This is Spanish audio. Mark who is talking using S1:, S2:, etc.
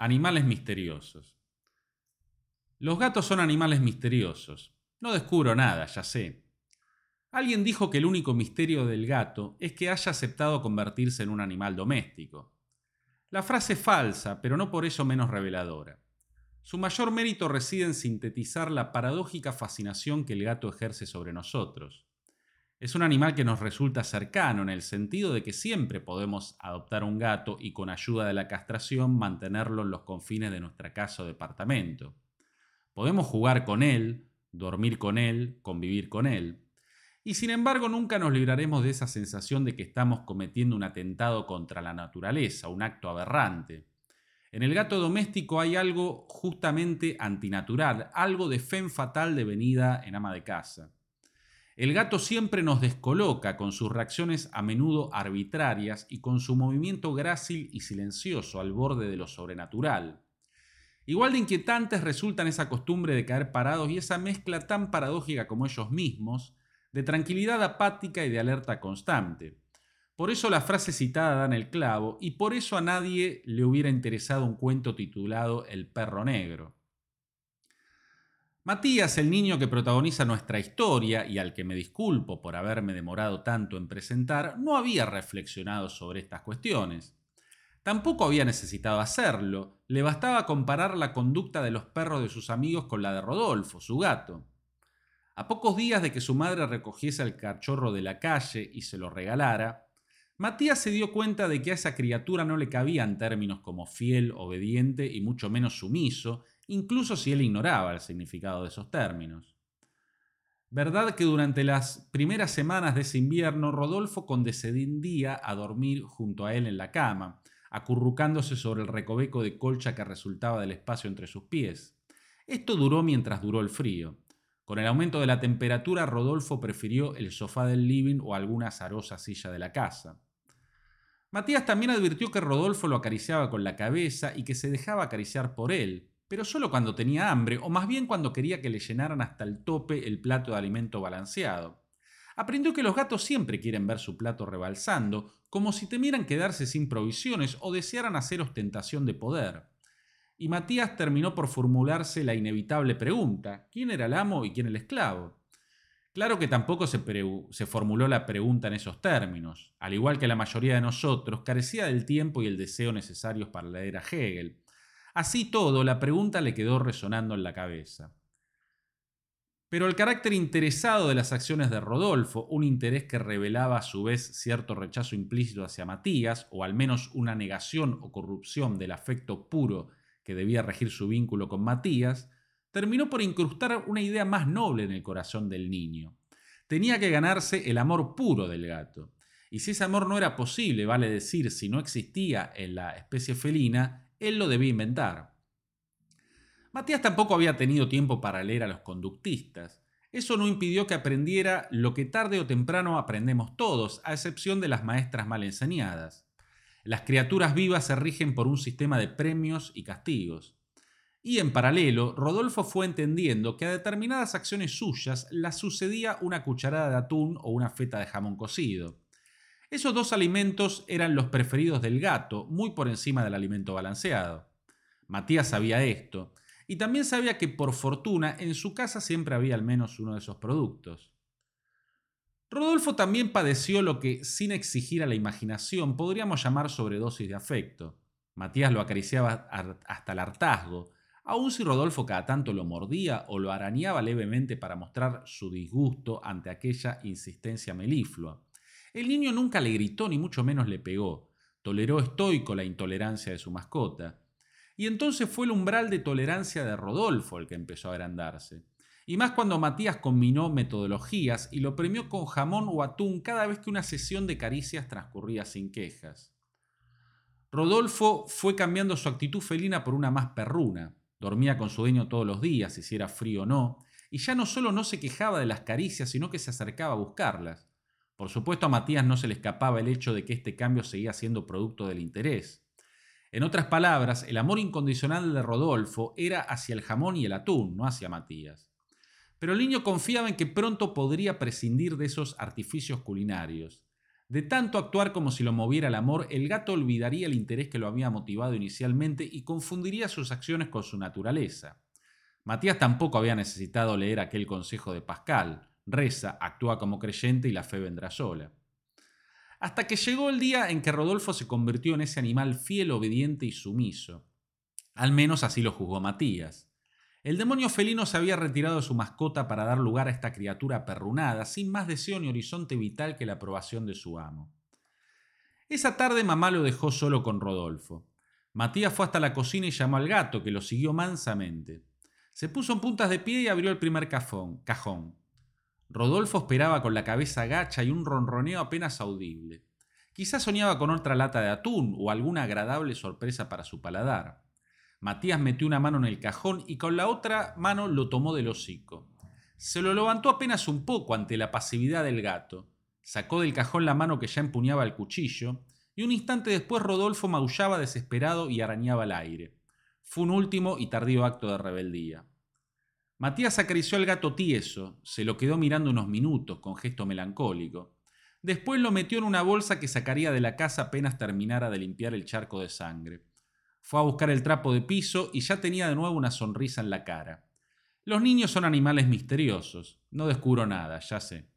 S1: Animales misteriosos. Los gatos son animales misteriosos. No descubro nada, ya sé. Alguien dijo que el único misterio del gato es que haya aceptado convertirse en un animal doméstico. La frase es falsa, pero no por eso menos reveladora. Su mayor mérito reside en sintetizar la paradójica fascinación que el gato ejerce sobre nosotros. Es un animal que nos resulta cercano en el sentido de que siempre podemos adoptar un gato y con ayuda de la castración mantenerlo en los confines de nuestra casa o departamento. Podemos jugar con él, dormir con él, convivir con él. Y sin embargo nunca nos libraremos de esa sensación de que estamos cometiendo un atentado contra la naturaleza, un acto aberrante. En el gato doméstico hay algo justamente antinatural, algo de fe fatal de venida en ama de casa. El gato siempre nos descoloca con sus reacciones a menudo arbitrarias y con su movimiento grácil y silencioso al borde de lo sobrenatural. Igual de inquietantes resultan esa costumbre de caer parados y esa mezcla tan paradójica como ellos mismos, de tranquilidad apática y de alerta constante. Por eso la frase citada da el clavo y por eso a nadie le hubiera interesado un cuento titulado El perro negro. Matías, el niño que protagoniza nuestra historia y al que me disculpo por haberme demorado tanto en presentar, no había reflexionado sobre estas cuestiones. Tampoco había necesitado hacerlo, le bastaba comparar la conducta de los perros de sus amigos con la de Rodolfo, su gato. A pocos días de que su madre recogiese al cachorro de la calle y se lo regalara, Matías se dio cuenta de que a esa criatura no le cabían términos como fiel, obediente y mucho menos sumiso, incluso si él ignoraba el significado de esos términos. Verdad que durante las primeras semanas de ese invierno Rodolfo condescendía a dormir junto a él en la cama, acurrucándose sobre el recoveco de colcha que resultaba del espacio entre sus pies. Esto duró mientras duró el frío. Con el aumento de la temperatura, Rodolfo prefirió el sofá del living o alguna azarosa silla de la casa. Matías también advirtió que Rodolfo lo acariciaba con la cabeza y que se dejaba acariciar por él, pero solo cuando tenía hambre, o más bien cuando quería que le llenaran hasta el tope el plato de alimento balanceado. Aprendió que los gatos siempre quieren ver su plato rebalsando, como si temieran quedarse sin provisiones o desearan hacer ostentación de poder. Y Matías terminó por formularse la inevitable pregunta, ¿quién era el amo y quién el esclavo? Claro que tampoco se, se, formuló la pregunta en esos términos. Al igual que la mayoría de nosotros, carecía del tiempo y el deseo necesarios para leer a Hegel. Así todo, la pregunta le quedó resonando en la cabeza. Pero el carácter interesado de las acciones de Rodolfo, un interés que revelaba a su vez cierto rechazo implícito hacia Matías, o al menos una negación o corrupción del afecto puro que debía regir su vínculo con Matías, terminó por incrustar una idea más noble en el corazón del niño. Tenía que ganarse el amor puro del gato. Y si ese amor no era posible, vale decir, si no existía en la especie felina, él lo debía inventar. Matías tampoco había tenido tiempo para leer a los conductistas. Eso no impidió que aprendiera lo que tarde o temprano aprendemos todos, a excepción de las maestras mal enseñadas. Las criaturas vivas se rigen por un sistema de premios y castigos. Y en paralelo, Rodolfo fue entendiendo que a determinadas acciones suyas las sucedía una cucharada de atún o una feta de jamón cocido. Esos dos alimentos eran los preferidos del gato, muy por encima del alimento balanceado. Matías sabía esto, y también sabía que por fortuna en su casa siempre había al menos uno de esos productos. Rodolfo también padeció lo que, sin exigir a la imaginación, podríamos llamar sobredosis de afecto. Matías lo acariciaba hasta el hartazgo, aun si Rodolfo cada tanto lo mordía o lo arañaba levemente para mostrar su disgusto ante aquella insistencia meliflua. El niño nunca le gritó ni mucho menos le pegó. Toleró estoico la intolerancia de su mascota. Y entonces fue el umbral de tolerancia de Rodolfo el que empezó a agrandarse. Y más cuando Matías combinó metodologías y lo premió con jamón o atún cada vez que una sesión de caricias transcurría sin quejas. Rodolfo fue cambiando su actitud felina por una más perruna. Dormía con su dueño todos los días, si era frío o no, y ya no solo no se quejaba de las caricias, sino que se acercaba a buscarlas. Por supuesto a Matías no se le escapaba el hecho de que este cambio seguía siendo producto del interés. En otras palabras, el amor incondicional de Rodolfo era hacia el jamón y el atún, no hacia Matías. Pero el niño confiaba en que pronto podría prescindir de esos artificios culinarios. De tanto actuar como si lo moviera el amor, el gato olvidaría el interés que lo había motivado inicialmente y confundiría sus acciones con su naturaleza. Matías tampoco había necesitado leer aquel consejo de Pascal, reza, actúa como creyente y la fe vendrá sola. Hasta que llegó el día en que Rodolfo se convirtió en ese animal fiel, obediente y sumiso. Al menos así lo juzgó Matías. El demonio felino se había retirado de su mascota para dar lugar a esta criatura perrunada, sin más deseo ni horizonte vital que la aprobación de su amo. Esa tarde mamá lo dejó solo con Rodolfo. Matías fue hasta la cocina y llamó al gato, que lo siguió mansamente. Se puso en puntas de pie y abrió el primer cajón. Rodolfo esperaba con la cabeza gacha y un ronroneo apenas audible. Quizás soñaba con otra lata de atún o alguna agradable sorpresa para su paladar. Matías metió una mano en el cajón y con la otra mano lo tomó del hocico. Se lo levantó apenas un poco ante la pasividad del gato. Sacó del cajón la mano que ya empuñaba el cuchillo, y un instante después Rodolfo maullaba desesperado y arañaba el aire. Fue un último y tardío acto de rebeldía. Matías acarició al gato tieso, se lo quedó mirando unos minutos con gesto melancólico. Después lo metió en una bolsa que sacaría de la casa apenas terminara de limpiar el charco de sangre. Fue a buscar el trapo de piso y ya tenía de nuevo una sonrisa en la cara. Los niños son animales misteriosos. No descubro nada, ya sé.